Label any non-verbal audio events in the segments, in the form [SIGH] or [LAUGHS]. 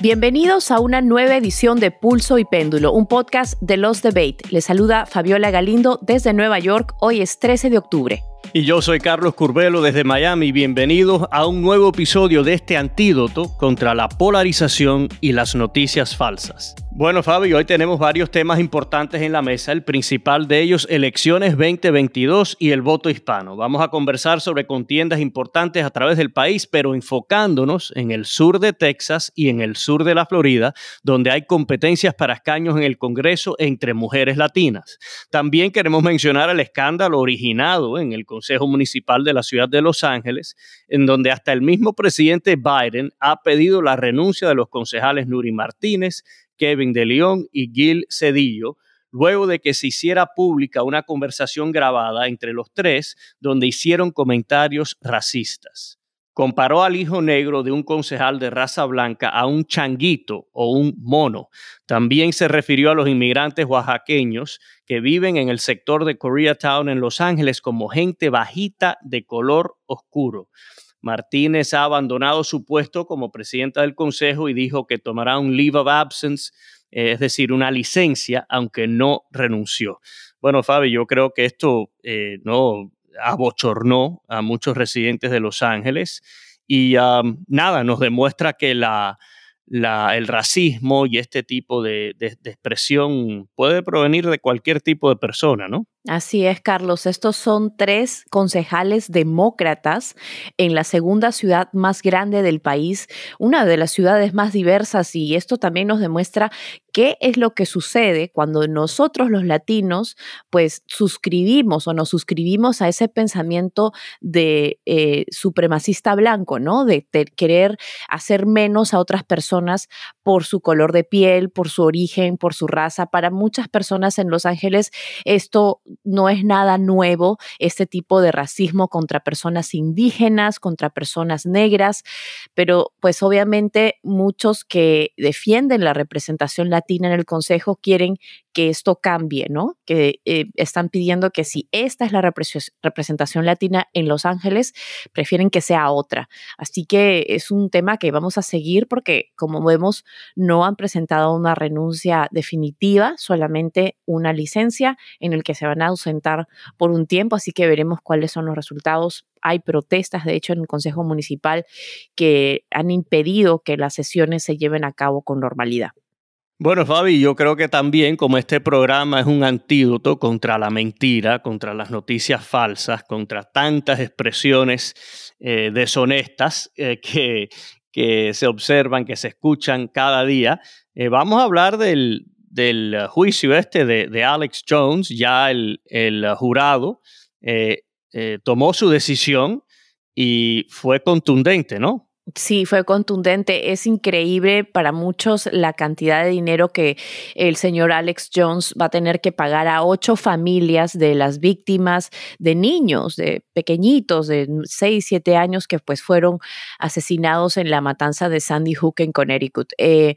Bienvenidos a una nueva edición de Pulso y Péndulo, un podcast de Los Debate. Les saluda Fabiola Galindo desde Nueva York. Hoy es 13 de octubre. Y yo soy Carlos Curbelo desde Miami. Bienvenidos a un nuevo episodio de este antídoto contra la polarización y las noticias falsas. Bueno, Fabio, hoy tenemos varios temas importantes en la mesa. El principal de ellos, elecciones 2022 y el voto hispano. Vamos a conversar sobre contiendas importantes a través del país, pero enfocándonos en el sur de Texas y en el sur de la Florida, donde hay competencias para escaños en el Congreso entre mujeres latinas. También queremos mencionar el escándalo originado en el Consejo Municipal de la ciudad de Los Ángeles, en donde hasta el mismo presidente Biden ha pedido la renuncia de los concejales Nuri Martínez, Kevin de León y Gil Cedillo, luego de que se hiciera pública una conversación grabada entre los tres donde hicieron comentarios racistas. Comparó al hijo negro de un concejal de raza blanca a un changuito o un mono. También se refirió a los inmigrantes oaxaqueños que viven en el sector de Koreatown en Los Ángeles como gente bajita de color oscuro. Martínez ha abandonado su puesto como presidenta del Consejo y dijo que tomará un leave of absence, eh, es decir, una licencia, aunque no renunció. Bueno, Fabi, yo creo que esto eh, no abochornó a muchos residentes de Los Ángeles y nada, nos demuestra que el racismo y este tipo de, de expresión puede provenir de cualquier tipo de persona, ¿no? Así es, Carlos. Estos son tres concejales demócratas en la segunda ciudad más grande del país, una de las ciudades más diversas, y esto también nos demuestra qué es lo que sucede cuando nosotros los latinos pues suscribimos o nos suscribimos a ese pensamiento de eh, supremacista blanco, ¿no? De, querer hacer menos a otras personas por su color de piel, por su origen, por su raza. Para muchas personas en Los Ángeles esto no es nada nuevo este tipo de racismo contra personas indígenas, contra personas negras, pero pues obviamente muchos que defienden la representación latina en el Consejo quieren que esto cambie, ¿no? Que eh, están pidiendo que si esta es la representación latina en Los Ángeles, prefieren que sea otra. Así que es un tema que vamos a seguir porque, como vemos, no han presentado una renuncia definitiva, solamente una licencia en el que se van a ausentar por un tiempo, así que veremos cuáles son los resultados. Hay protestas, de hecho, en el Consejo Municipal que han impedido que las sesiones se lleven a cabo con normalidad. Bueno, Fabi, yo creo que también como este programa es un antídoto contra la mentira, contra las noticias falsas, contra tantas expresiones eh, deshonestas eh, que, que, se observan, que se escuchan cada día, eh, vamos a hablar del, del juicio este de, de, Alex Jones. Ya el, el jurado tomó su decisión y fue contundente, ¿no? Sí, fue contundente. Es increíble para muchos la cantidad de dinero que el señor Alex Jones va a tener que pagar a ocho familias de las víctimas de niños, de pequeñitos, de seis, siete años que pues fueron asesinados en la matanza de Sandy Hook en Connecticut. Eh,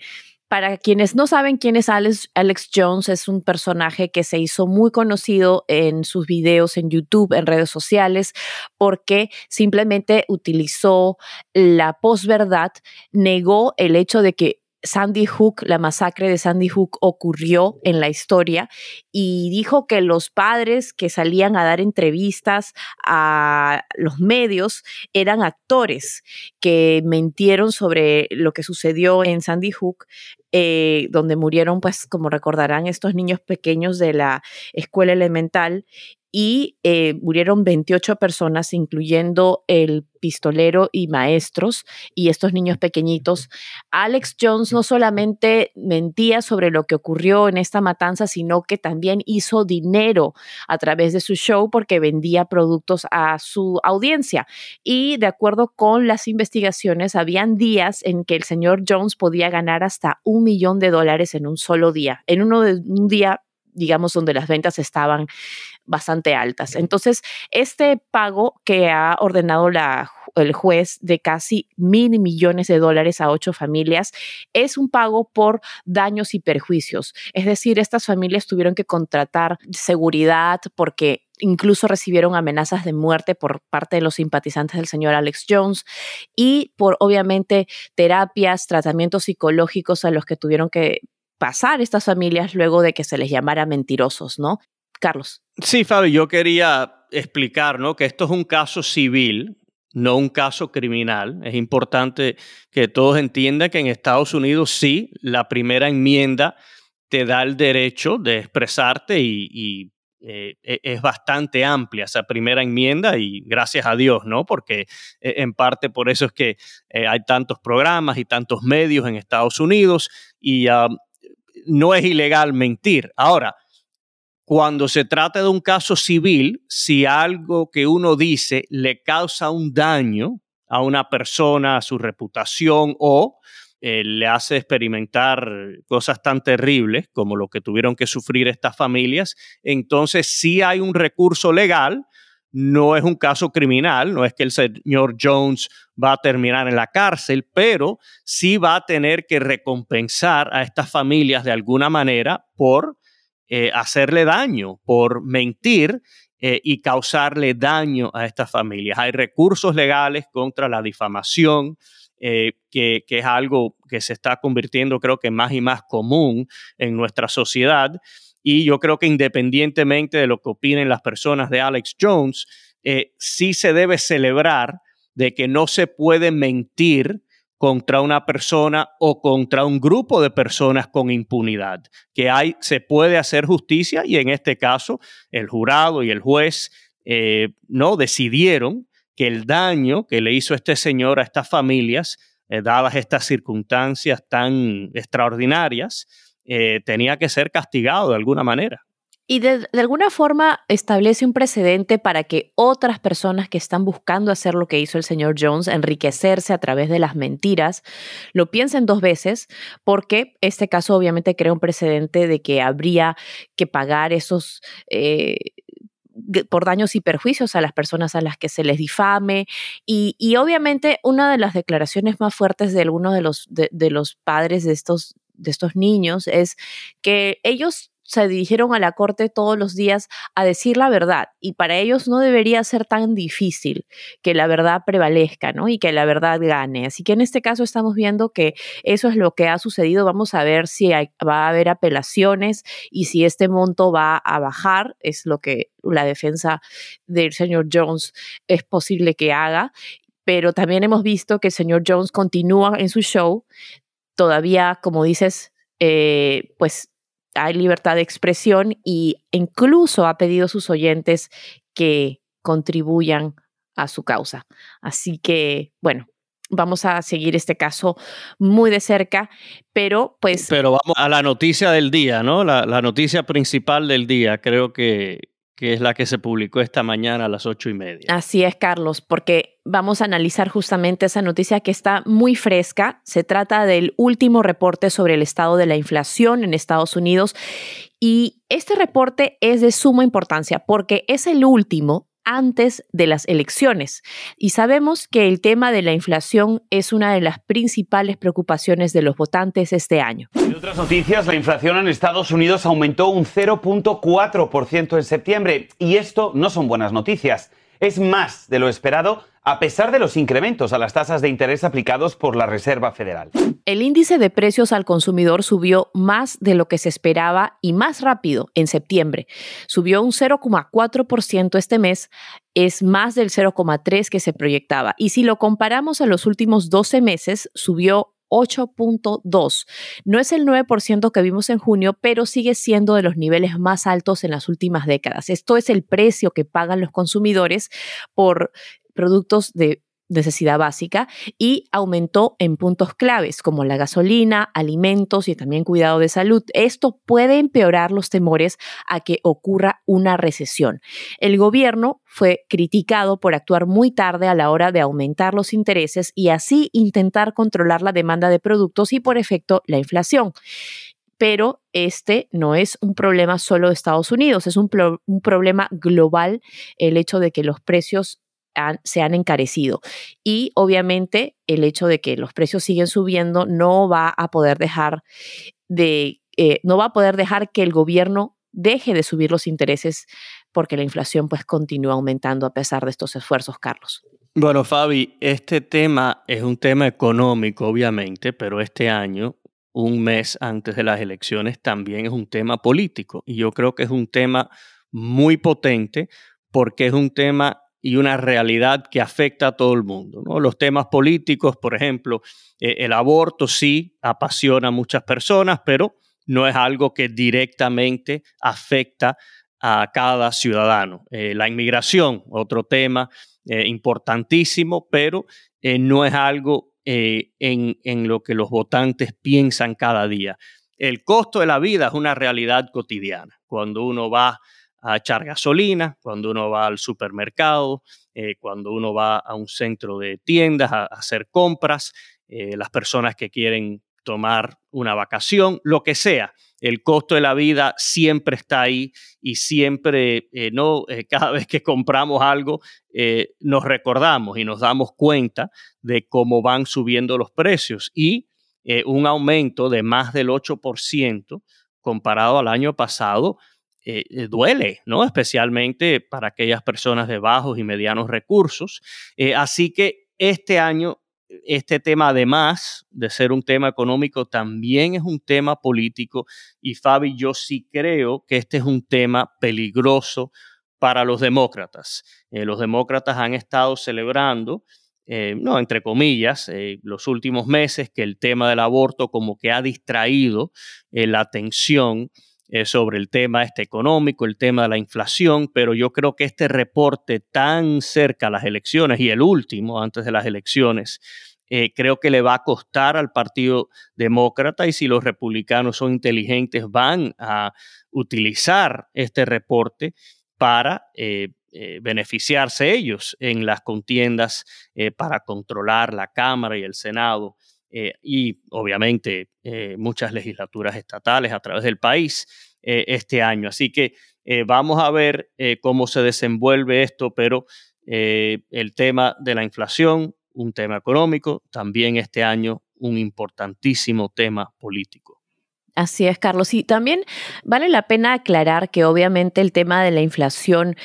para quienes no saben quién es Alex, Jones, es un personaje que se hizo muy conocido en sus videos en YouTube, en redes sociales, porque simplemente utilizó la posverdad, negó el hecho de que Sandy Hook, la masacre de Sandy Hook ocurrió en la historia y dijo que los padres que salían a dar entrevistas a los medios eran actores que mentieron sobre lo que sucedió en Sandy Hook, eh, donde murieron, pues como recordarán, estos niños pequeños de la escuela elemental y eh, murieron 28 personas, incluyendo el pistolero y maestros y estos niños pequeñitos. Alex Jones no solamente mentía sobre lo que ocurrió en esta matanza, sino que también hizo dinero a través de su show porque vendía productos a su audiencia. Y de acuerdo con las investigaciones, habían días en que el señor Jones podía ganar hasta un millón de dólares en un solo día. En uno de un día digamos, donde las ventas estaban bastante altas. Entonces, este pago que ha ordenado la, el juez de casi mil millones de dólares a ocho familias es un pago por daños y perjuicios. Es decir, estas familias tuvieron que contratar seguridad porque incluso recibieron amenazas de muerte por parte de los simpatizantes del señor Alex Jones y por obviamente terapias, tratamientos psicológicos a los que tuvieron que pasar estas familias luego de que se les llamara mentirosos, ¿no? Carlos. Sí, Fabi, yo quería explicar, ¿no? Que esto es un caso civil, no un caso criminal. Es importante que todos entiendan que en Estados Unidos sí, la primera enmienda te da el derecho de expresarte y, eh, e, es bastante amplia esa primera enmienda y gracias a Dios, ¿no? Porque eh, en parte por eso es que eh, hay tantos programas y tantos medios en Estados Unidos y ah, no es ilegal mentir. Ahora, cuando se trata de un caso civil, si algo que uno dice le causa un daño a una persona, a su reputación o eh, le hace experimentar cosas tan terribles como lo que tuvieron que sufrir estas familias, entonces sí hay un recurso legal, no es un caso criminal, no es que el señor Jones va a terminar en la cárcel, pero sí va a tener que recompensar a estas familias de alguna manera por eh, hacerle daño, por mentir eh, y causarle daño a estas familias. Hay recursos legales contra la difamación, eh, que, es algo que se está convirtiendo creo que más y más común en nuestra sociedad. Y yo creo que independientemente de lo que opinen las personas de Alex Jones, eh, sí se debe celebrar de que no se puede mentir contra una persona o contra un grupo de personas con impunidad, que hay, se puede hacer justicia y en este caso el jurado y el juez eh, no decidieron que el daño que le hizo este señor a estas familias, eh, dadas estas circunstancias tan extraordinarias, eh, tenía que ser castigado de alguna manera. Y de, alguna forma establece un precedente para que otras personas que están buscando hacer lo que hizo el señor Jones, enriquecerse a través de las mentiras, lo piensen dos veces, porque este caso obviamente crea un precedente de que habría que pagar esos eh, por daños y perjuicios a las personas a las que se les difame. Y, obviamente una de las declaraciones más fuertes de algunos de los, de, los padres de estos, de estos niños es que ellos se dirigieron a la corte todos los días a decir la verdad y para ellos no debería ser tan difícil que la verdad prevalezca, ¿no? Y que la verdad gane. Así que en este caso estamos viendo que eso es lo que ha sucedido. Vamos a ver si va a haber apelaciones y si este monto va a bajar, es lo que la defensa del señor Jones es posible que haga. Pero también hemos visto que el señor Jones continúa en su show, todavía, como dices, eh, pues hay libertad de expresión y incluso ha pedido a sus oyentes que contribuyan a su causa. Así que, bueno, vamos a seguir este caso muy de cerca, pero pues... Pero vamos a la noticia del día, ¿no? La, la noticia principal del día, creo que que es la que se publicó esta mañana a las ocho y media. Así es, Carlos, porque vamos a analizar justamente esa noticia que está muy fresca. Se trata del último reporte sobre el estado de la inflación en Estados Unidos y este reporte es de suma importancia porque es el último antes de las elecciones. Y sabemos que el tema de la inflación es una de las principales preocupaciones de los votantes este año. En otras noticias, la inflación en Estados Unidos aumentó un 0.4% en septiembre y esto no son buenas noticias. Es más de lo esperado a pesar de los incrementos a las tasas de interés aplicados por la Reserva Federal. El índice de precios al consumidor subió más de lo que se esperaba y más rápido en septiembre. Subió un 0,4% este mes, es más del 0,3% que se proyectaba. Y si lo comparamos a los últimos 12 meses, subió 8.2. No es el 9% que vimos en junio, pero sigue siendo de los niveles más altos en las últimas décadas. Esto es el precio que pagan los consumidores por productos de necesidad básica y aumentó en puntos claves como la gasolina, alimentos y también cuidado de salud. Esto puede empeorar los temores a que ocurra una recesión. El gobierno fue criticado por actuar muy tarde a la hora de aumentar los intereses y así intentar controlar la demanda de productos y por efecto la inflación pero este no es un problema solo de Estados Unidos, es un, un, problema global el hecho de que los precios se han encarecido. Y obviamente el hecho de que los precios siguen subiendo no va a poder dejar de, eh, no va a poder dejar que el gobierno deje de subir los intereses porque la inflación pues continúa aumentando a pesar de estos esfuerzos, Carlos. Bueno, Fabi, este tema es un tema económico, obviamente, pero este año, un mes antes de las elecciones, también es un tema político. Y yo creo que es un tema muy potente porque es un tema y una realidad que afecta a todo el mundo. ¿no? Los temas políticos, por ejemplo, eh, el aborto sí apasiona a muchas personas, pero no es algo que directamente afecta a cada ciudadano. Eh, la inmigración, otro tema eh, importantísimo, pero no es algo en, en lo que los votantes piensan cada día. El costo de la vida es una realidad cotidiana. Cuando uno va a echar gasolina, cuando uno va al supermercado, eh, cuando uno va a un centro de tiendas a, hacer compras, eh, las personas que quieren tomar una vacación, lo que sea. El costo de la vida siempre está ahí y siempre, eh, no, [LAUGHS] cada vez que compramos algo, nos recordamos y nos damos cuenta de cómo van subiendo los precios y un aumento de más del 8% comparado al año pasado eh, eh, duele, ¿no? Especialmente para aquellas personas de bajos y medianos recursos. Eh, así que este año, este tema, además de ser un tema económico, también es un tema político. Y Fabi, yo sí creo que este es un tema peligroso para los demócratas. los demócratas han estado celebrando no, entre comillas, los últimos meses que el tema del aborto como que ha distraído la atención eh, sobre el tema este económico, el tema de la inflación, pero yo creo que este reporte tan cerca a las elecciones y el último antes de las elecciones, eh, creo que le va a costar al Partido Demócrata y si los republicanos son inteligentes van a utilizar este reporte para eh, beneficiarse ellos en las contiendas para controlar la Cámara y el Senado eh, y obviamente eh, muchas legislaturas estatales a través del país eh, este año. Así que vamos a ver cómo se desenvuelve esto, pero el tema de la inflación, un tema económico, también este año un importantísimo tema político. Así es, Carlos. Y también vale la pena aclarar que obviamente el tema de la inflación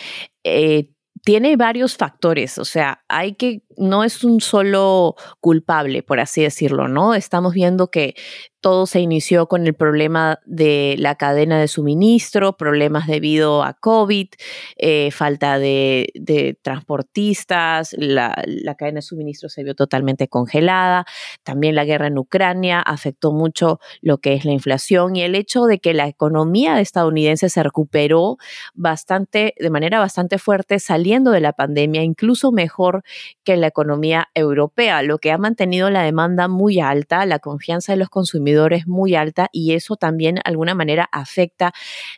tiene varios factores, o sea, hay que, no es un solo culpable, por así decirlo, ¿no? Estamos viendo que todo se inició con el problema de la cadena de suministro, problemas debido a COVID, eh, falta de, transportistas, la, cadena de suministro se vio totalmente congelada, también la guerra en Ucrania afectó mucho lo que es la inflación y el hecho de que la economía estadounidense se recuperó bastante, de manera bastante fuerte saliendo de la pandemia, incluso mejor que la economía europea, lo que ha mantenido la demanda muy alta, la confianza de los consumidores es muy alta y eso también de alguna manera afecta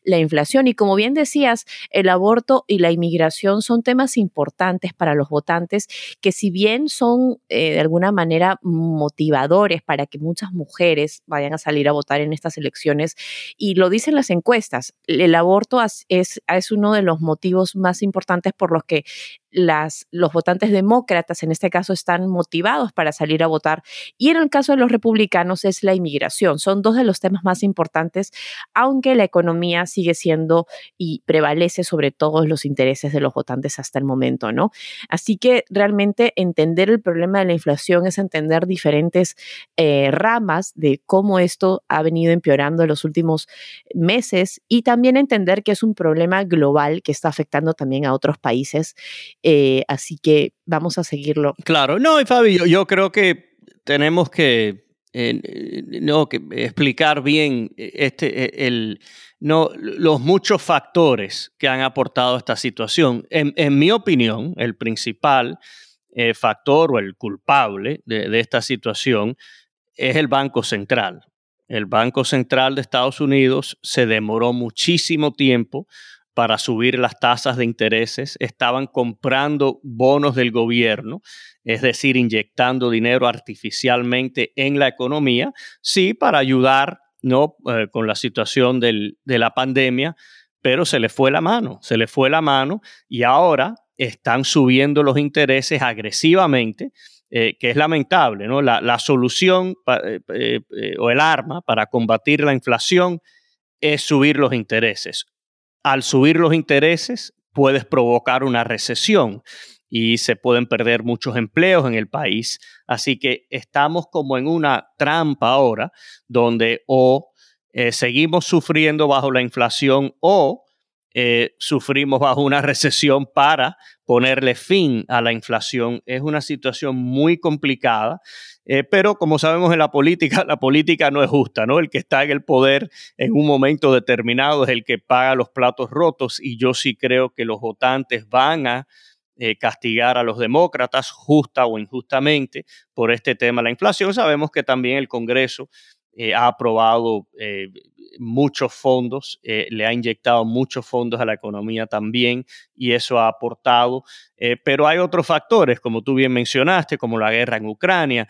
la inflación. Y como bien decías, el aborto y la inmigración son temas importantes para los votantes que si bien son eh, de alguna manera motivadores para que muchas mujeres vayan a salir a votar en estas elecciones, y lo dicen las encuestas, el aborto es, es uno de los motivos más importantes por los que los votantes demócratas en este caso están motivados para salir a votar y en el caso de los republicanos es la inmigración. Son dos de los temas más importantes, aunque la economía sigue siendo y prevalece sobre todos los intereses de los votantes hasta el momento, ¿no? Así que realmente entender el problema de la inflación es entender diferentes eh, ramas de cómo esto ha venido empeorando en los últimos meses y también entender que es un problema global que está afectando también a otros países eh, así que vamos a seguirlo. Claro, no, y Fabi, yo, creo que tenemos que, eh, no, explicar bien este, e, el, no, los muchos factores que han aportado a esta situación. En, mi opinión, el principal eh, factor o el culpable de esta situación es el Banco Central. El Banco Central de Estados Unidos se demoró muchísimo tiempo para subir las tasas de intereses, estaban comprando bonos del gobierno, es decir, inyectando dinero artificialmente en la economía, sí, para ayudar ¿no? Eh, con la situación de la pandemia, pero se le fue la mano, se le fue la mano y ahora están subiendo los intereses agresivamente. Eh, que es lamentable, ¿no? La, solución eh, o el arma para combatir la inflación es subir los intereses al subir los intereses puedes provocar una recesión y se pueden perder muchos empleos en el país. Así que estamos como en una trampa ahora donde o eh, seguimos sufriendo bajo la inflación o eh, sufrimos bajo una [LAUGHS] recesión para ponerle fin a la inflación. Es una situación muy complicada, eh, pero como sabemos en la política, [LAUGHS] la política no es justa, ¿no? El que está en el poder en un momento determinado es el que paga los platos rotos y yo sí creo que los votantes van a eh, castigar a los demócratas justa o injustamente por este tema de la inflación. Sabemos que también el Congreso eh, ha aprobado eh, muchos fondos, eh, le ha inyectado muchos fondos a la economía también y eso ha aportado. pero hay otros factores, como tú bien mencionaste, como la guerra en Ucrania,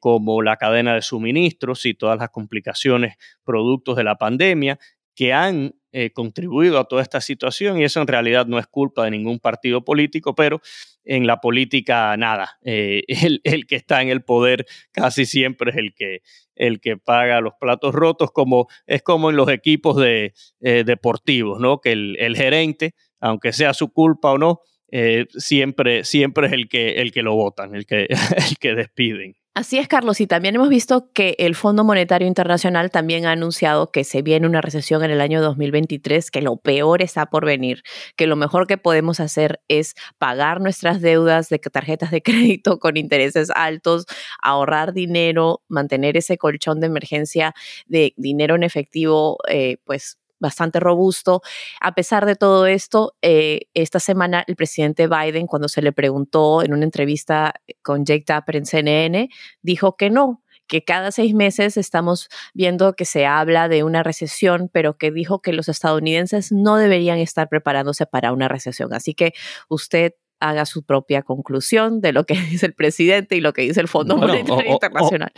como la cadena de suministros y todas las complicaciones productos de la pandemia que han contribuido a toda esta situación y eso en realidad no es culpa de ningún partido político, pero en la política nada. [LAUGHS] el, el, que está en el poder casi siempre es el que, el que paga los platos rotos, como es como en los equipos de, eh, deportivos, ¿no? Que el, gerente, aunque sea su culpa o no, eh, siempre, siempre es el que, el que lo votan, el que, [LAUGHS] el que despiden. Así es, Carlos, y también hemos visto que el Fondo Monetario Internacional también ha anunciado que se viene una recesión en el año 2023, que lo peor está por venir, que lo mejor que podemos hacer es pagar nuestras deudas de tarjetas de [LAUGHS] crédito con intereses altos, ahorrar dinero, mantener ese colchón de emergencia de dinero en efectivo, eh, pues bastante robusto. A pesar de todo esto, eh, esta semana el presidente Biden, cuando se le preguntó en una entrevista con Jake Tapper en CNN, dijo que no, que cada seis meses estamos viendo que se habla de una recesión, pero que dijo que los estadounidenses no deberían estar preparándose para una recesión. Así que usted haga su propia conclusión de lo que [LAUGHS] dice el presidente y lo que dice el Fondo Monetario Internacional.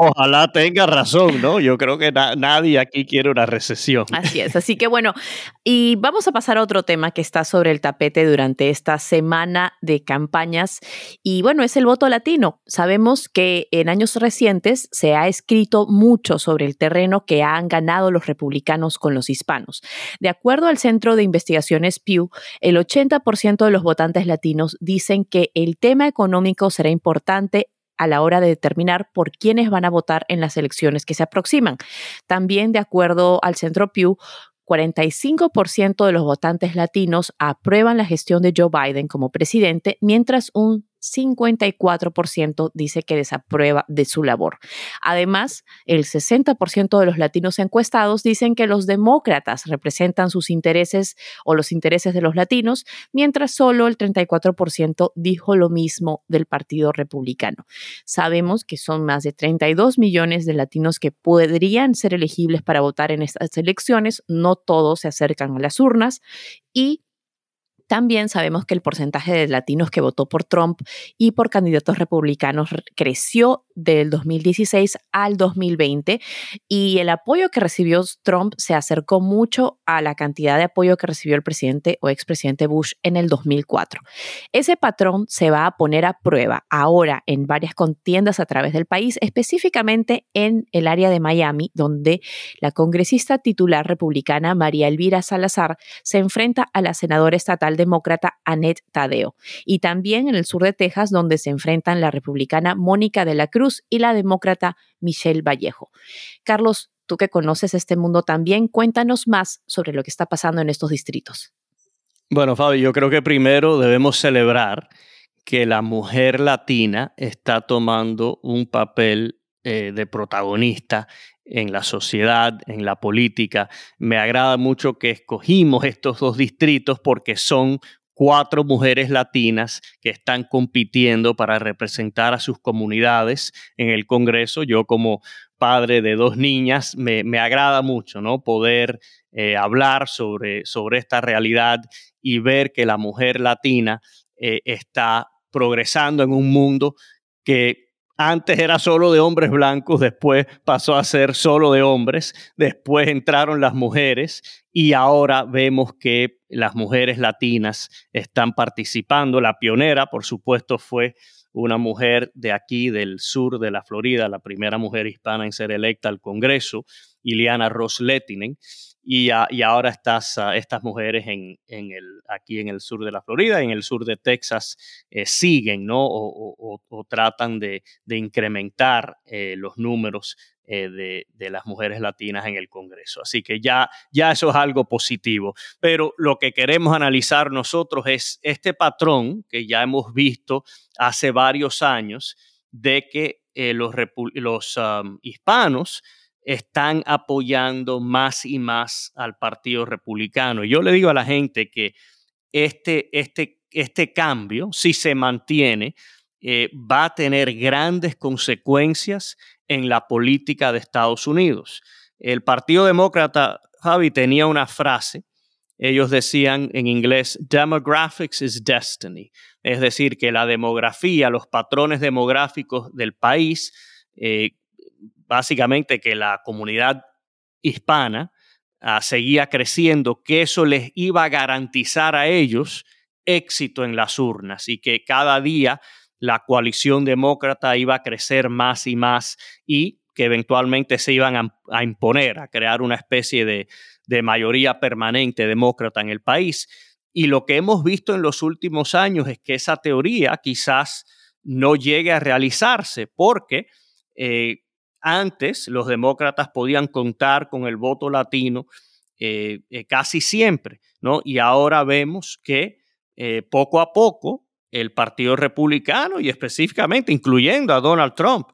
Ojalá tenga razón, ¿no? Yo creo que nadie aquí quiere una recesión. Así es, así que bueno, y vamos a pasar a otro tema que está sobre el tapete durante esta semana de campañas y bueno, es el voto latino. Sabemos que en años recientes se ha escrito mucho sobre el terreno que han ganado los republicanos con los hispanos. De acuerdo al Centro de Investigaciones Pew, el 80% de los votantes latinos dicen que el tema económico será importante a la hora de determinar por quiénes van a votar en las elecciones que se aproximan. También, de acuerdo al Centro Pew, 45% de los votantes latinos aprueban la gestión de Joe Biden como presidente, mientras un 54% dice que desaprueba de su labor. Además, el 60% de los latinos encuestados dicen que los demócratas representan sus intereses o los intereses de los latinos, mientras solo el 34% dijo lo mismo del Partido Republicano. Sabemos que son más de 32 millones de latinos que podrían ser elegibles para votar en estas elecciones, no todos se acercan a las urnas y también sabemos que el porcentaje de latinos que votó por Trump y por candidatos republicanos creció del 2016 al 2020 y el apoyo que recibió Trump se acercó mucho a la cantidad de apoyo que recibió el presidente o expresidente Bush en el 2004. Ese patrón se va a poner a prueba ahora en varias contiendas a través del país, específicamente en el área de Miami, donde la congresista titular republicana María Elvira Salazar se enfrenta a la senadora estatal demócrata Annette Tadeo, y también en el sur de Texas, donde se enfrentan la republicana Mónica de la Cruz y la demócrata Michelle Vallejo. Carlos, tú que conoces este mundo también, cuéntanos más sobre lo que está pasando en estos distritos. Bueno, Fabi, yo creo que primero debemos celebrar que la mujer latina está tomando un papel eh, de protagonista en la sociedad, en la política. Me agrada mucho que escogimos estos dos distritos porque son cuatro mujeres latinas que están compitiendo para representar a sus comunidades en el Congreso. Yo como padre de dos niñas, me, agrada mucho ¿no? poder eh, hablar sobre, sobre esta realidad y ver que la mujer latina eh, está progresando en un mundo que antes era solo de hombres blancos, después pasó a ser solo de hombres, después entraron las mujeres y ahora vemos que las mujeres latinas están participando. La pionera, por supuesto, fue una mujer de aquí, del sur de la Florida, la primera mujer hispana en ser electa al Congreso, Iliana Ross Lettinen. Y, ahora estas, ah, estas mujeres en, el, aquí en el sur de la Florida, en el sur de Texas, eh, siguen ¿no? o, tratan de, incrementar eh, los números de, las mujeres latinas en el Congreso. Así que ya, ya eso es algo positivo. Pero lo que queremos analizar nosotros es este patrón que ya hemos visto hace varios años de que los, los hispanos están apoyando más y más al Partido Republicano. Yo le digo a la gente que este, este, este cambio, si se mantiene, eh, va a tener grandes consecuencias en la política de Estados Unidos. El Partido Demócrata, Javi, tenía una frase, ellos decían en inglés, demographics is destiny, es decir, que la demografía, los patrones demográficos del país, eh, básicamente que la comunidad hispana ah, seguía creciendo, que eso les iba a garantizar a ellos éxito en las urnas y que cada día la coalición demócrata iba a crecer más y más y que eventualmente se iban a, imponer, a crear una especie de, mayoría permanente demócrata en el país. Y lo que hemos visto en los últimos años es que esa teoría quizás no llegue a realizarse porque eh, antes los demócratas podían contar con el voto latino eh, eh, casi siempre, ¿no? Y ahora vemos que eh, poco a poco el Partido Republicano y específicamente incluyendo a Donald Trump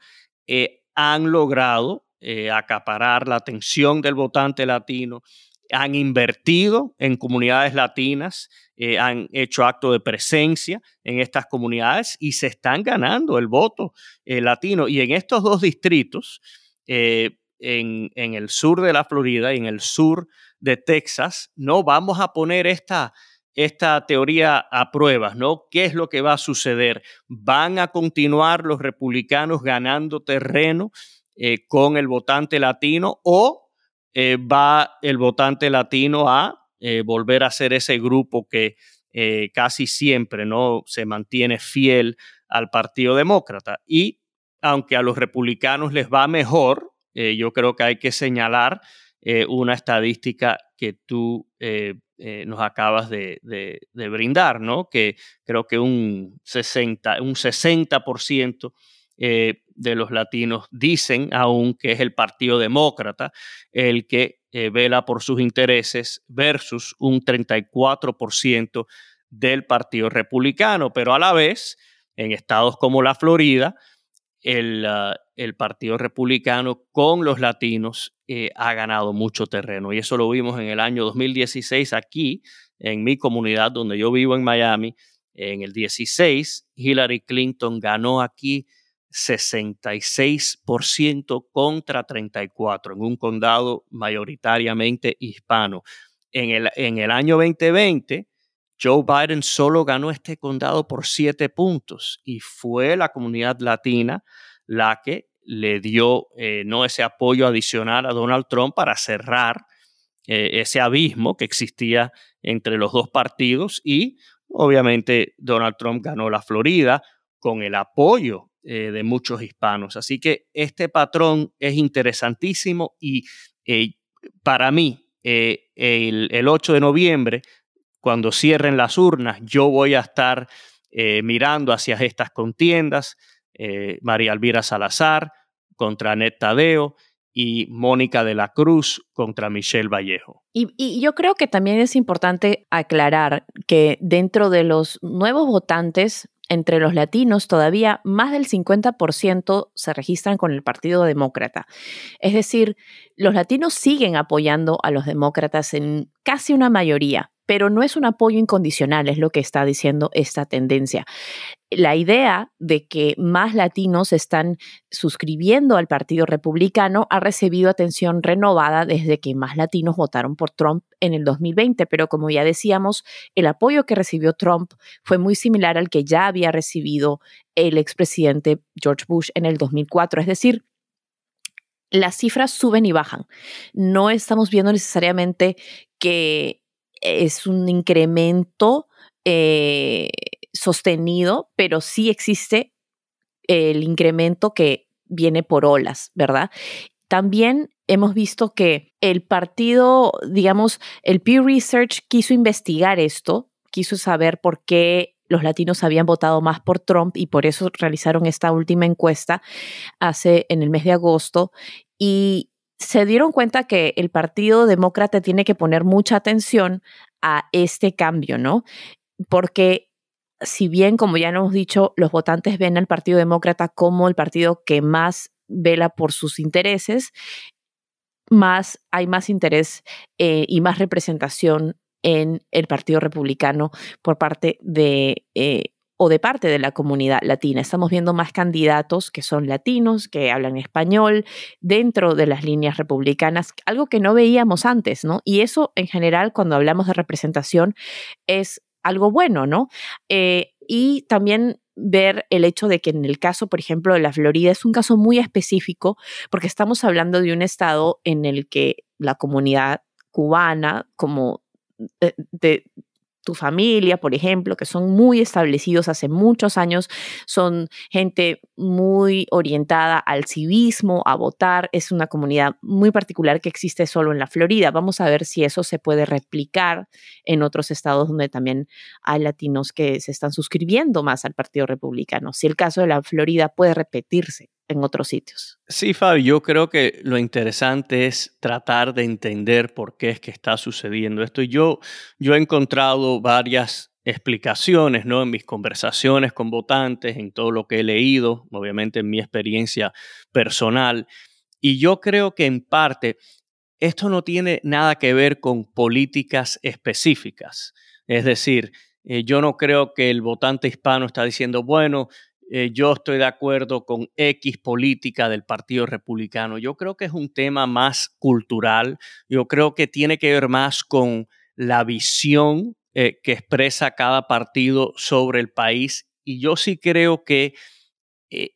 han logrado acaparar la atención del votante latino, han invertido en comunidades latinas, eh, han hecho acto de presencia en estas comunidades y se están ganando el voto eh, latino. Y en estos dos distritos, eh, en, el sur de la Florida y en el sur de Texas, no vamos a poner esta, esta teoría a pruebas, ¿no? ¿Qué es lo que va a suceder? ¿Van a continuar los republicanos ganando terreno con el votante latino o eh, va el votante latino a eh, volver a ser ese grupo que eh, casi siempre no se mantiene fiel al Partido Demócrata. Y aunque a los republicanos les va mejor, yo creo que hay que señalar una estadística que tú nos acabas de, brindar, ¿no? Que creo que un 60%, un 60% eh, de los latinos dicen aún que es el Partido Demócrata el que eh, vela por sus intereses versus un 34% del Partido Republicano, pero a la vez en estados como la Florida, el, ah, Partido Republicano con los latinos eh, ha ganado mucho terreno y eso lo vimos en el año 2016 aquí en mi comunidad donde yo vivo en Miami. En el 16, Hillary Clinton ganó aquí 66% contra 34 en un condado mayoritariamente hispano. En el, en el año 2020, Joe Biden solo ganó este condado por 7 puntos y fue la comunidad latina la que le dio eh, no ese apoyo adicional a Donald Trump para cerrar eh, ese abismo que existía entre los dos partidos y obviamente Donald Trump ganó la Florida con el apoyo eh, de muchos hispanos. Así que este patrón es interesantísimo y eh, para mí, eh, el, 8 de noviembre, cuando cierren las urnas, yo voy a estar mirando hacia estas contiendas. María Elvira Salazar contra Net Tadeo y Mónica de la Cruz contra Michelle Vallejo. y, yo creo que también es importante aclarar que dentro de los nuevos votantes entre los latinos todavía más del 50% se registran con el Partido Demócrata. Es decir, los latinos siguen apoyando a los demócratas en casi una mayoría, pero no es un apoyo incondicional, es lo que está diciendo esta tendencia la idea de que más latinos están suscribiendo al Partido Republicano ha recibido atención renovada desde que más latinos votaron por Trump en el 2020, pero como ya decíamos, el apoyo que recibió Trump fue muy similar al que ya había recibido el expresidente George Bush en el 2004, es decir, las cifras suben y bajan. No estamos viendo necesariamente que es un incremento eh, sostenido, pero sí existe el incremento que viene por olas, ¿verdad? También hemos visto que el partido, digamos, el Pew Research quiso investigar esto, quiso saber por qué los latinos habían votado más por Trump y por eso realizaron esta última encuesta hace en el mes de agosto y se dieron cuenta que el Partido Demócrata tiene que poner mucha atención a este cambio, ¿no? Porque si bien, como ya hemos dicho, los votantes ven al Partido Demócrata como el partido que más vela por sus intereses, más hay más interés eh, y más representación en el Partido Republicano por parte de eh, o de parte de la comunidad latina. Estamos viendo más candidatos que son latinos, que hablan español, dentro de las líneas republicanas, algo que no veíamos antes, ¿no? Y eso en general, cuando hablamos de representación, es algo bueno, ¿no? Eh, y también ver el hecho de que en el caso, por ejemplo, de la Florida es un caso muy específico porque estamos hablando de un estado en el que la comunidad cubana, como de, tu familia, por ejemplo, que son muy establecidos hace muchos años, son gente muy orientada al civismo, a votar, es una comunidad muy particular que existe solo en la Florida. Vamos a ver si eso se puede replicar en otros estados donde también hay latinos que se están suscribiendo más al Partido Republicano, si el caso de la Florida puede repetirse en otros sitios. Sí, Fabi, yo creo que lo interesante es tratar de entender por qué es que está sucediendo esto. Yo, yo he encontrado varias explicaciones ¿no? en mis conversaciones con votantes, en todo lo que he leído, obviamente en mi experiencia personal. Y yo creo que en parte esto no tiene nada que ver con políticas específicas. Es decir, eh, yo no creo que el votante hispano está diciendo, bueno, eh, yo estoy de acuerdo con X política del Partido Republicano. Yo creo que es un tema más cultural, yo creo que tiene que ver más con la visión eh, que expresa cada partido sobre el país. Y yo sí creo que eh,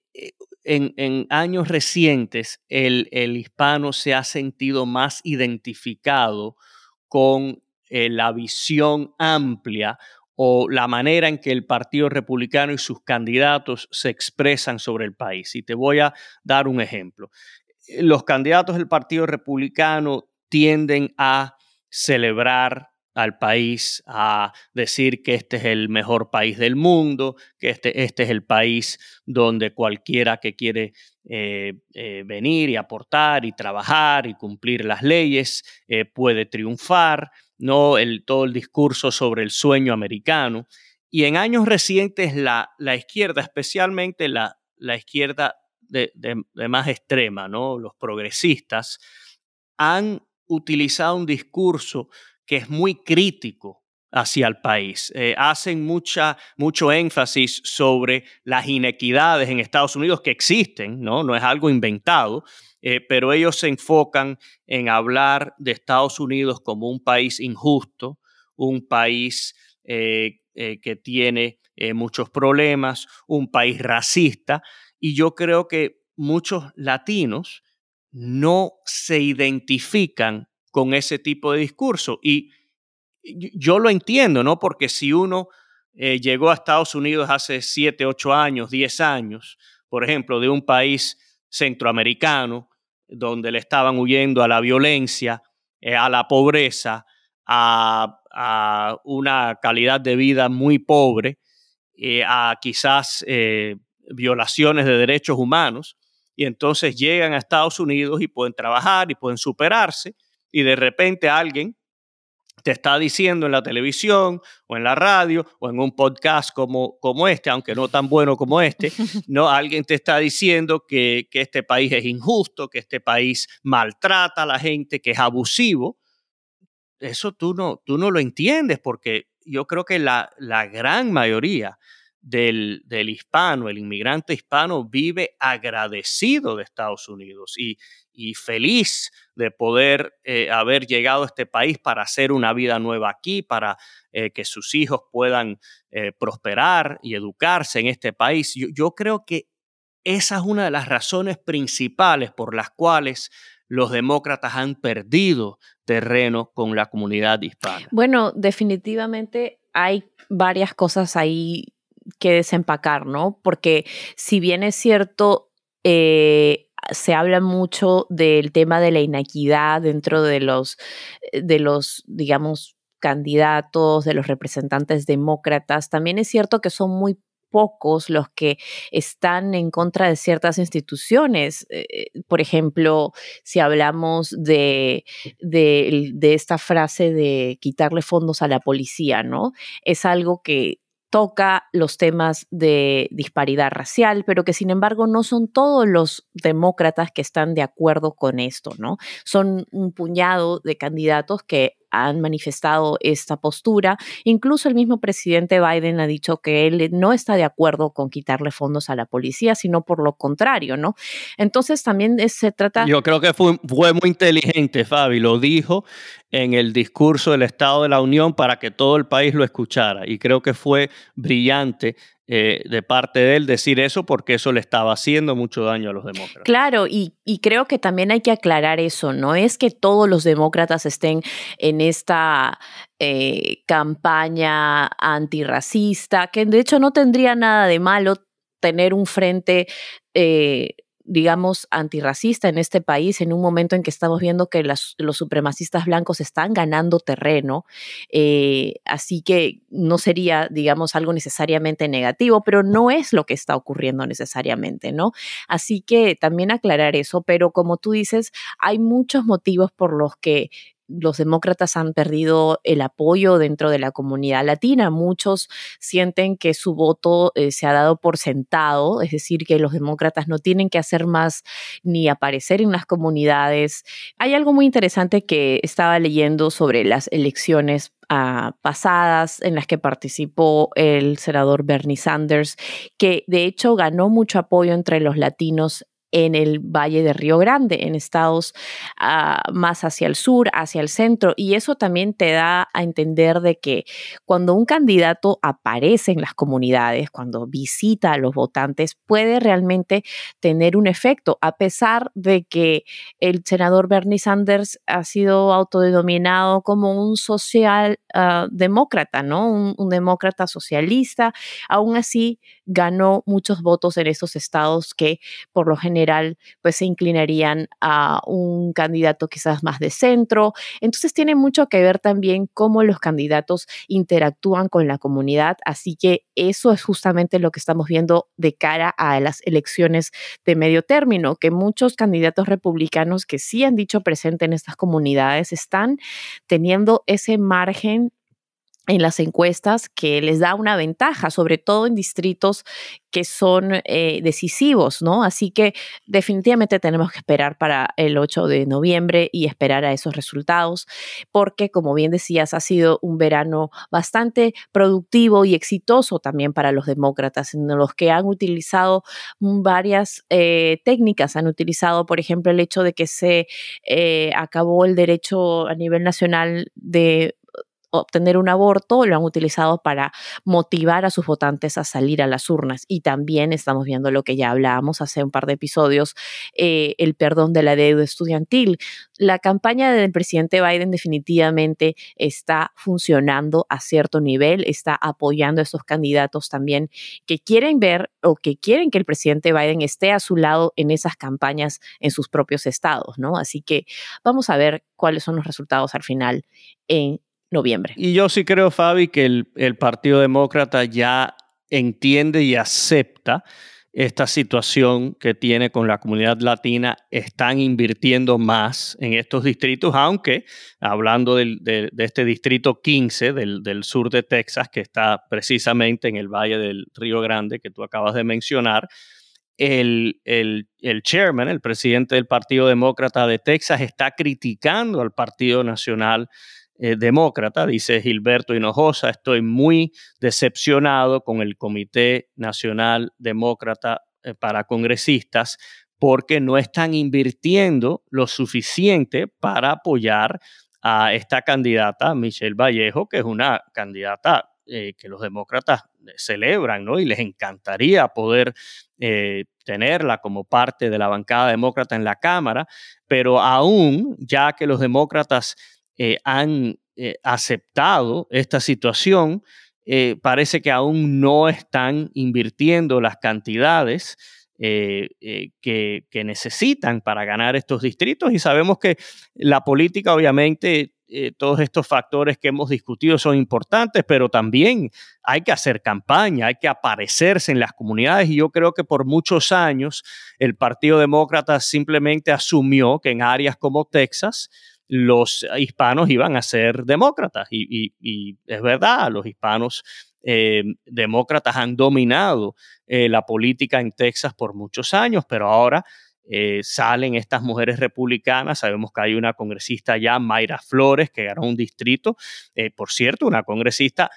en, años recientes el, el, hispano se ha sentido más identificado con la visión amplia o la manera en que el Partido Republicano y sus candidatos se expresan sobre el país. Y te voy a dar un ejemplo. Los candidatos del Partido Republicano tienden a celebrar al país, a decir que este es el mejor país del mundo, que este, este es el país donde cualquiera que quiere eh, eh, venir y aportar y trabajar y cumplir las leyes eh, puede triunfar no el, todo el discurso sobre el sueño americano. Y en años recientes la, la izquierda, especialmente la, la izquierda de, más extrema, ¿no? los progresistas, han utilizado un discurso que es muy crítico hacia el país. Eh, hacen mucha, mucho énfasis sobre las inequidades en Estados Unidos que existen, ¿no? no es algo inventado, eh, pero ellos se enfocan en hablar de Estados Unidos como un país injusto, un país eh, eh, que tiene muchos problemas, un país racista, y yo creo que muchos latinos no se identifican con ese tipo de discurso. Y yo lo entiendo, ¿no? Porque si uno llegó a Estados Unidos hace 7, 8 años, 10 años, por ejemplo, de un país centroamericano, donde le estaban huyendo a la violencia, eh, a la pobreza, a, una calidad de vida muy pobre, eh, a quizás eh, violaciones de derechos humanos, y entonces llegan a Estados Unidos y pueden trabajar y pueden superarse, y de repente alguien te está diciendo en la televisión o en la radio o en un podcast como, como este, aunque no tan bueno como este, [LAUGHS] no alguien te está diciendo que, este país es injusto, que este país maltrata a la gente, que es abusivo. Eso tú no, tú no lo entiendes porque yo creo que la, la gran mayoría del, del, hispano, el inmigrante hispano, vive agradecido de Estados Unidos y, y feliz de poder eh, haber llegado a este país para hacer una vida nueva aquí, para eh, que sus hijos puedan eh, prosperar y educarse en este país. Yo, yo creo que esa es una de las razones principales por las cuales los demócratas han perdido terreno con la comunidad hispana. Bueno, definitivamente hay varias cosas ahí que desempacar, ¿no? Porque si bien es cierto, se habla mucho del tema de la inequidad dentro de los, de los, digamos, candidatos, de los representantes demócratas. También es cierto que son muy pocos los que están en contra de ciertas instituciones. Eh, eh, por ejemplo, si hablamos de, de, esta frase de quitarle fondos a la policía, ¿no? Es algo que toca los temas de disparidad racial, pero que sin embargo no son todos los demócratas que están de acuerdo con esto, ¿no? Son un puñado de candidatos que han manifestado esta postura. Incluso el mismo presidente Biden ha dicho que él no está de acuerdo con quitarle fondos a la policía, sino por lo contrario, ¿no? Entonces también se trata... Yo creo que fue, muy inteligente, Fabi, lo dijo en el discurso del Estado de la Unión para que todo el país lo escuchara. Y creo que fue brillante eh, de parte de él decir eso porque eso le estaba haciendo mucho daño a los demócratas. Claro, y, creo que también hay que aclarar eso, no es que todos los demócratas estén en esta eh, campaña antirracista, que de hecho no tendría nada de malo tener un frente eh, digamos, antirracista en este país en un momento en que estamos viendo que los supremacistas blancos están ganando terreno. Eh, así que no sería, digamos, algo necesariamente negativo, pero no es lo que está ocurriendo necesariamente, ¿no? Así que también aclarar eso, pero como tú dices, hay muchos motivos por los que los demócratas han perdido el apoyo dentro de la comunidad latina. Muchos sienten que su voto eh, se ha dado por sentado, es decir, que los demócratas no tienen que hacer más ni aparecer en las comunidades. Hay algo muy interesante que estaba leyendo sobre las elecciones ah, pasadas en las que participó el senador Bernie Sanders, que de hecho ganó mucho apoyo entre los latinos en el Valle de Río Grande, en estados ah, más hacia el sur, hacia el centro. Y eso también te da a entender de que cuando un candidato aparece en las comunidades, cuando visita a los votantes, puede realmente tener un efecto, a pesar de que el senador Bernie Sanders ha sido autodenominado como un social ah, demócrata, ¿no? Un, un demócrata socialista. Aún así, ganó muchos votos en esos estados que por lo general pues se inclinarían a un candidato quizás más de centro. Entonces tiene mucho que ver también cómo los candidatos interactúan con la comunidad, así que eso es justamente lo que estamos viendo de cara a las elecciones de medio término, que muchos candidatos republicanos que sí han dicho presente en estas comunidades están teniendo ese margen en las encuestas que les da una ventaja, sobre todo en distritos que son eh, decisivos, ¿no? Así que definitivamente tenemos que esperar para el 8 de noviembre y esperar a esos resultados, porque como bien decías, ha sido un verano bastante productivo y exitoso también para los demócratas, en los que han utilizado varias eh, técnicas, han utilizado, por ejemplo, el hecho de que se eh, acabó el derecho a nivel nacional de obtener un aborto, lo han utilizado para motivar a sus votantes a salir a las urnas. Y también estamos viendo lo que ya hablábamos hace un par de episodios, eh, el perdón de la deuda estudiantil. La campaña del presidente Biden definitivamente está funcionando a cierto nivel, está apoyando a esos candidatos también que quieren ver o que quieren que el presidente Biden esté a su lado en esas campañas en sus propios estados, ¿no? Así que vamos a ver cuáles son los resultados al final en noviembre. Y yo sí creo, Fabi, que el, Partido Demócrata ya entiende y acepta esta situación que tiene con la comunidad latina, están invirtiendo más en estos distritos, aunque hablando de, este distrito 15 del, del, sur de Texas, que está precisamente en el Valle del Río Grande que tú acabas de mencionar, el, el, el chairman, el presidente del Partido Demócrata de Texas, está criticando al Partido Nacional eh, demócrata, dice Gilberto Hinojosa, estoy muy decepcionado con el Comité Nacional Demócrata eh, para Congresistas porque no están invirtiendo lo suficiente para apoyar a esta candidata, Michelle Vallejo, que es una candidata eh, que los demócratas celebran, ¿no? Y les encantaría poder tenerla como parte de la bancada demócrata en la Cámara, pero aún ya que los demócratas eh, han eh, aceptado esta situación, eh, parece que aún no están invirtiendo las cantidades que, necesitan para ganar estos distritos y sabemos que la política obviamente todos estos factores que hemos discutido son importantes, pero también hay que hacer campaña, hay que aparecerse en las comunidades y yo creo que por muchos años el Partido Demócrata simplemente asumió que en áreas como Texas los hispanos iban a ser demócratas y, es verdad, los hispanos eh, demócratas han dominado eh, la política en Texas por muchos años, pero ahora eh, salen estas mujeres republicanas. Sabemos que hay una congresista ya, Mayra Flores, que ganó un distrito. Por cierto, una congresista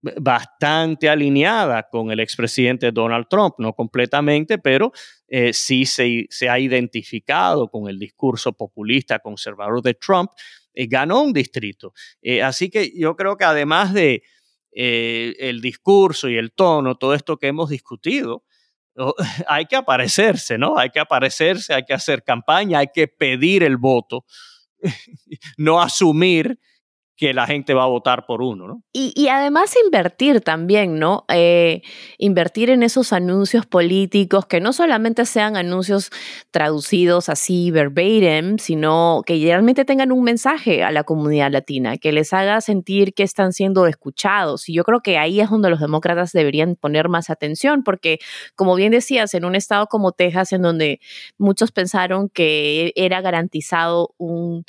bastante alineada con el expresidente Donald Trump, no completamente, pero eh, sí se, ha identificado con el discurso populista conservador de Trump, ganó un distrito. así que yo creo que además de el discurso y el tono, todo esto que hemos discutido, [LAUGHS] hay que aparecerse, ¿no? Hay que aparecerse, hay que hacer campaña, hay que pedir el voto, [LAUGHS] no asumir que la gente va a votar por uno, ¿no? Y, además invertir también, ¿no? Eh, invertir en esos anuncios políticos que no solamente sean anuncios traducidos así verbatim, sino que realmente tengan un mensaje a la comunidad latina, que les haga sentir que están siendo escuchados. Y yo creo que ahí es donde los demócratas deberían poner más atención, porque como bien decías, en un estado como Texas, en donde muchos pensaron que era garantizado un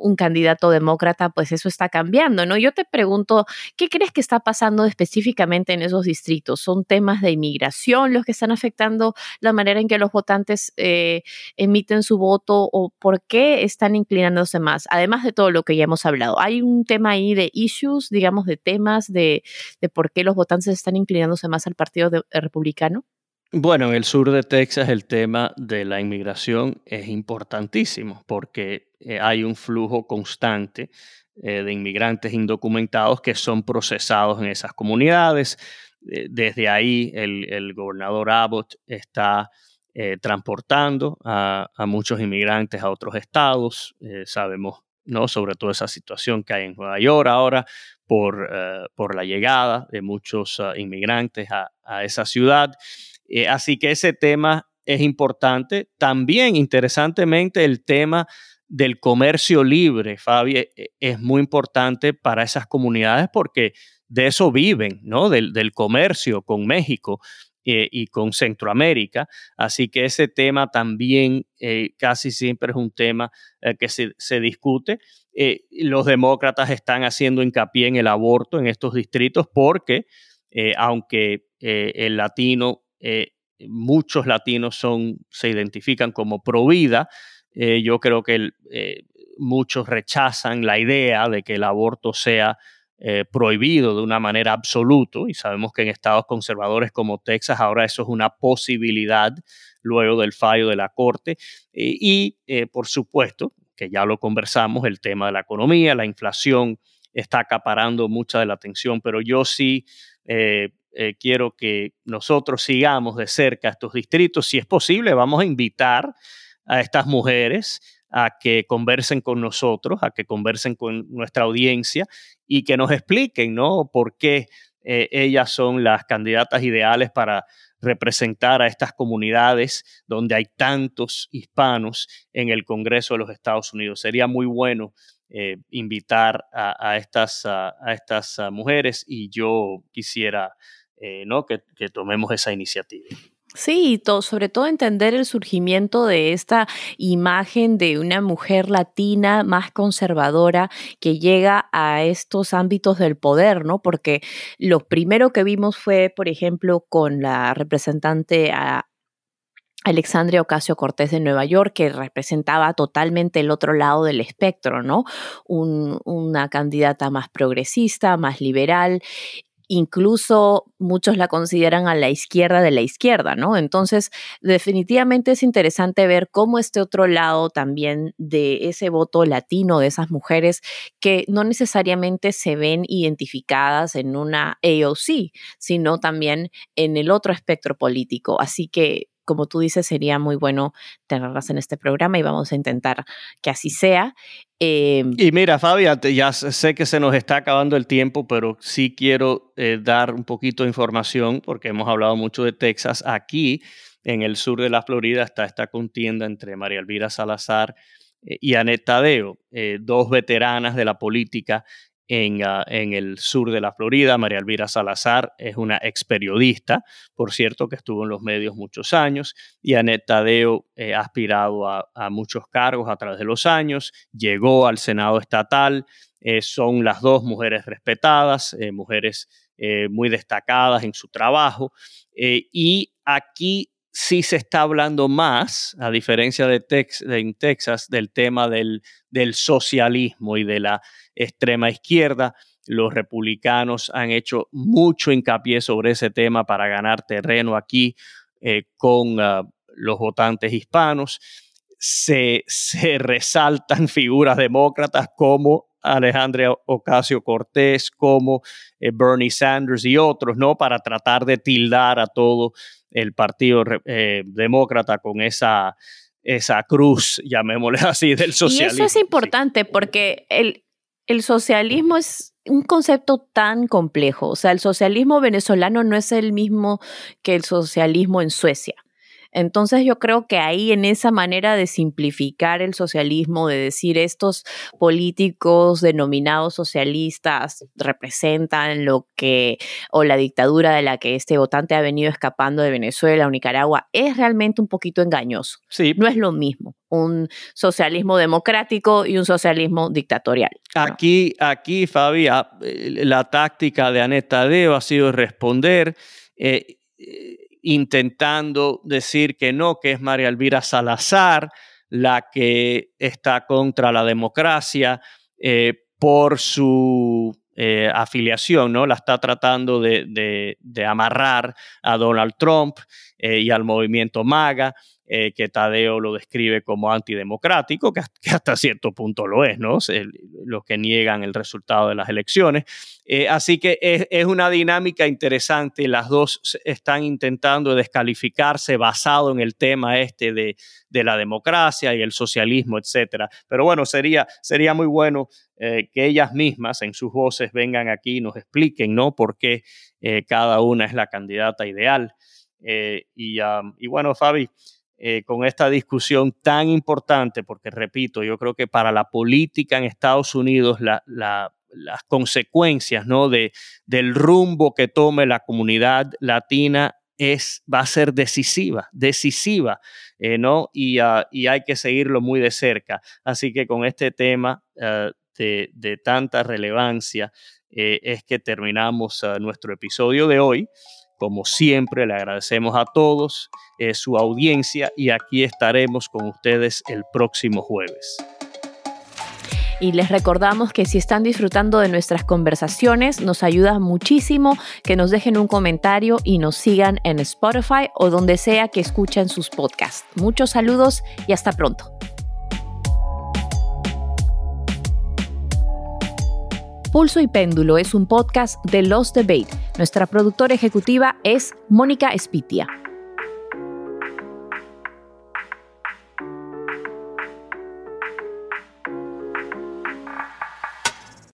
un candidato demócrata, pues eso está cambiando, ¿no? Yo te pregunto, ¿qué crees que está pasando específicamente en esos distritos? ¿Son temas de inmigración los que están afectando la manera en que los votantes eh, emiten su voto o por qué están inclinándose más? Además de todo lo que ya hemos hablado, ¿hay un tema ahí de issues, digamos, de temas de, de por qué los votantes están inclinándose más al Partido Republicano? Bueno, en el sur de Texas el tema de la inmigración es importantísimo porque eh, hay un flujo constante eh, de inmigrantes indocumentados que son procesados en esas comunidades. Eh, desde ahí el, gobernador Abbott está transportando a, muchos inmigrantes a otros estados. sabemos ¿no? sobre toda esa situación que hay en Nueva York ahora por, por la llegada de muchos inmigrantes a, a esa ciudad. Eh, así que ese tema es importante. También, interesantemente, el tema del comercio libre, Fabi, e, e, es muy importante para esas comunidades porque de eso viven, ¿no? Del, comercio con México eh, y con Centroamérica. Así que ese tema también eh, casi siempre es un tema que se, se discute. los demócratas están haciendo hincapié en el aborto en estos distritos porque, aunque el latino eh, muchos latinos son, se identifican como pro vida. Eh, yo creo que eh, muchos rechazan la idea de que el aborto sea prohibido de una manera absoluta y sabemos que en estados conservadores como Texas ahora eso es una posibilidad luego del fallo de la Corte y por supuesto que ya lo conversamos, el tema de la economía, la inflación está acaparando mucha de la atención, pero yo sí quiero que nosotros sigamos de cerca estos distritos. Si es posible, vamos a invitar a estas mujeres a que conversen con nosotros, a que conversen con nuestra audiencia y que nos expliquen, ¿no? Por qué eh, ellas son las candidatas ideales para representar a estas comunidades donde hay tantos hispanos en el Congreso de los Estados Unidos. Sería muy bueno eh, invitar a, estas, a, estas mujeres y yo quisiera eh, ¿no? Que, tomemos esa iniciativa. Sí, sobre todo entender el surgimiento de esta imagen de una mujer latina más conservadora que llega a estos ámbitos del poder, ¿no? Porque lo primero que vimos fue, por ejemplo, con la representante a Alexandria Ocasio Cortés de Nueva York, que representaba totalmente el otro lado del espectro, ¿no? una candidata más progresista, más liberal, incluso muchos la consideran a la izquierda de la izquierda, ¿no? Entonces, definitivamente es interesante ver cómo este otro lado también de ese voto latino de esas mujeres que no necesariamente se ven identificadas en una AOC, sino también en el otro espectro político. Así que como tú dices, sería muy bueno tenerlas en este programa y vamos a intentar que así sea. Em, y mira, Fabia, ya sé que se nos está acabando el tiempo, pero sí quiero eh, dar un poquito de información porque hemos hablado mucho de Texas. Aquí en el sur de la Florida está esta contienda entre María Elvira Salazar eh, y Anet Tadeo, eh, dos veteranas de la política en, ah, en, el sur de la Florida. María Elvira Salazar es una ex periodista, por cierto, que estuvo en los medios muchos años, y Anet Tadeo eh, ha aspirado a, muchos cargos a través de los años, llegó al Senado estatal, son las dos mujeres respetadas, mujeres muy destacadas en su trabajo, y aquí sí se está hablando más, a diferencia de, en Texas, del tema del, socialismo y de la extrema izquierda. Los republicanos han hecho mucho hincapié sobre ese tema para ganar terreno aquí eh, con ah, los votantes hispanos. Se, [LAUGHS] se, resaltan figuras demócratas como Alejandra Ocasio Cortés, como eh, Bernie Sanders y otros, ¿no? Para tratar de tildar a todo el Partido eh, Demócrata con esa, esa cruz, llamémosle [LAUGHS] así, del socialismo. Y eso es importante porque el, el socialismo es un concepto tan complejo. O sea, el socialismo venezolano no es el mismo que el socialismo en Suecia. Entonces yo creo que ahí en esa manera de simplificar el socialismo, de decir estos políticos denominados socialistas representan lo que o la dictadura de la que este votante ha venido escapando de Venezuela o Nicaragua, es realmente un poquito engañoso. Sí. No es lo mismo un socialismo democrático y un socialismo dictatorial. Aquí, aquí, Fabi, ah, la táctica de Aneta Tadeo ha sido responder. Eh, eh, intentando decir que no, que es María Elvira Salazar la que está contra la democracia eh, por su eh, afiliación, ¿no? La está tratando de, amarrar a Donald Trump eh, y al movimiento MAGA. Eh, que Tadeo lo describe como antidemocrático, que, hasta cierto punto lo es, ¿no? los que niegan el resultado de las elecciones. Eh, así que es, una dinámica interesante. Las dos están intentando descalificarse basado en el tema este de, la democracia y el socialismo, etcétera. Pero bueno, sería, sería muy bueno que ellas mismas en sus voces vengan aquí y nos expliquen, ¿no? Por qué cada una es la candidata ideal. Y, y bueno, Fabi, eh, con esta discusión tan importante, porque repito, yo creo que para la política en Estados Unidos las consecuencias ¿no? de, del rumbo que tome la comunidad latina es, va a ser decisiva, decisiva, eh, ¿no? Ah, y, hay que seguirlo muy de cerca. Así que con este tema ah, de, de, tanta relevancia eh, es que terminamos ah, nuestro episodio de hoy. Como siempre, le agradecemos a todos eh, su audiencia y aquí estaremos con ustedes el próximo jueves. Y les recordamos que si están disfrutando de nuestras conversaciones, nos ayuda muchísimo que nos dejen un comentario y nos sigan en Spotify o donde sea que escuchen sus podcasts. Muchos saludos y hasta pronto. Pulso y Péndulo es un podcast de Los Debate. Nuestra productora ejecutiva es Mónica Espitia.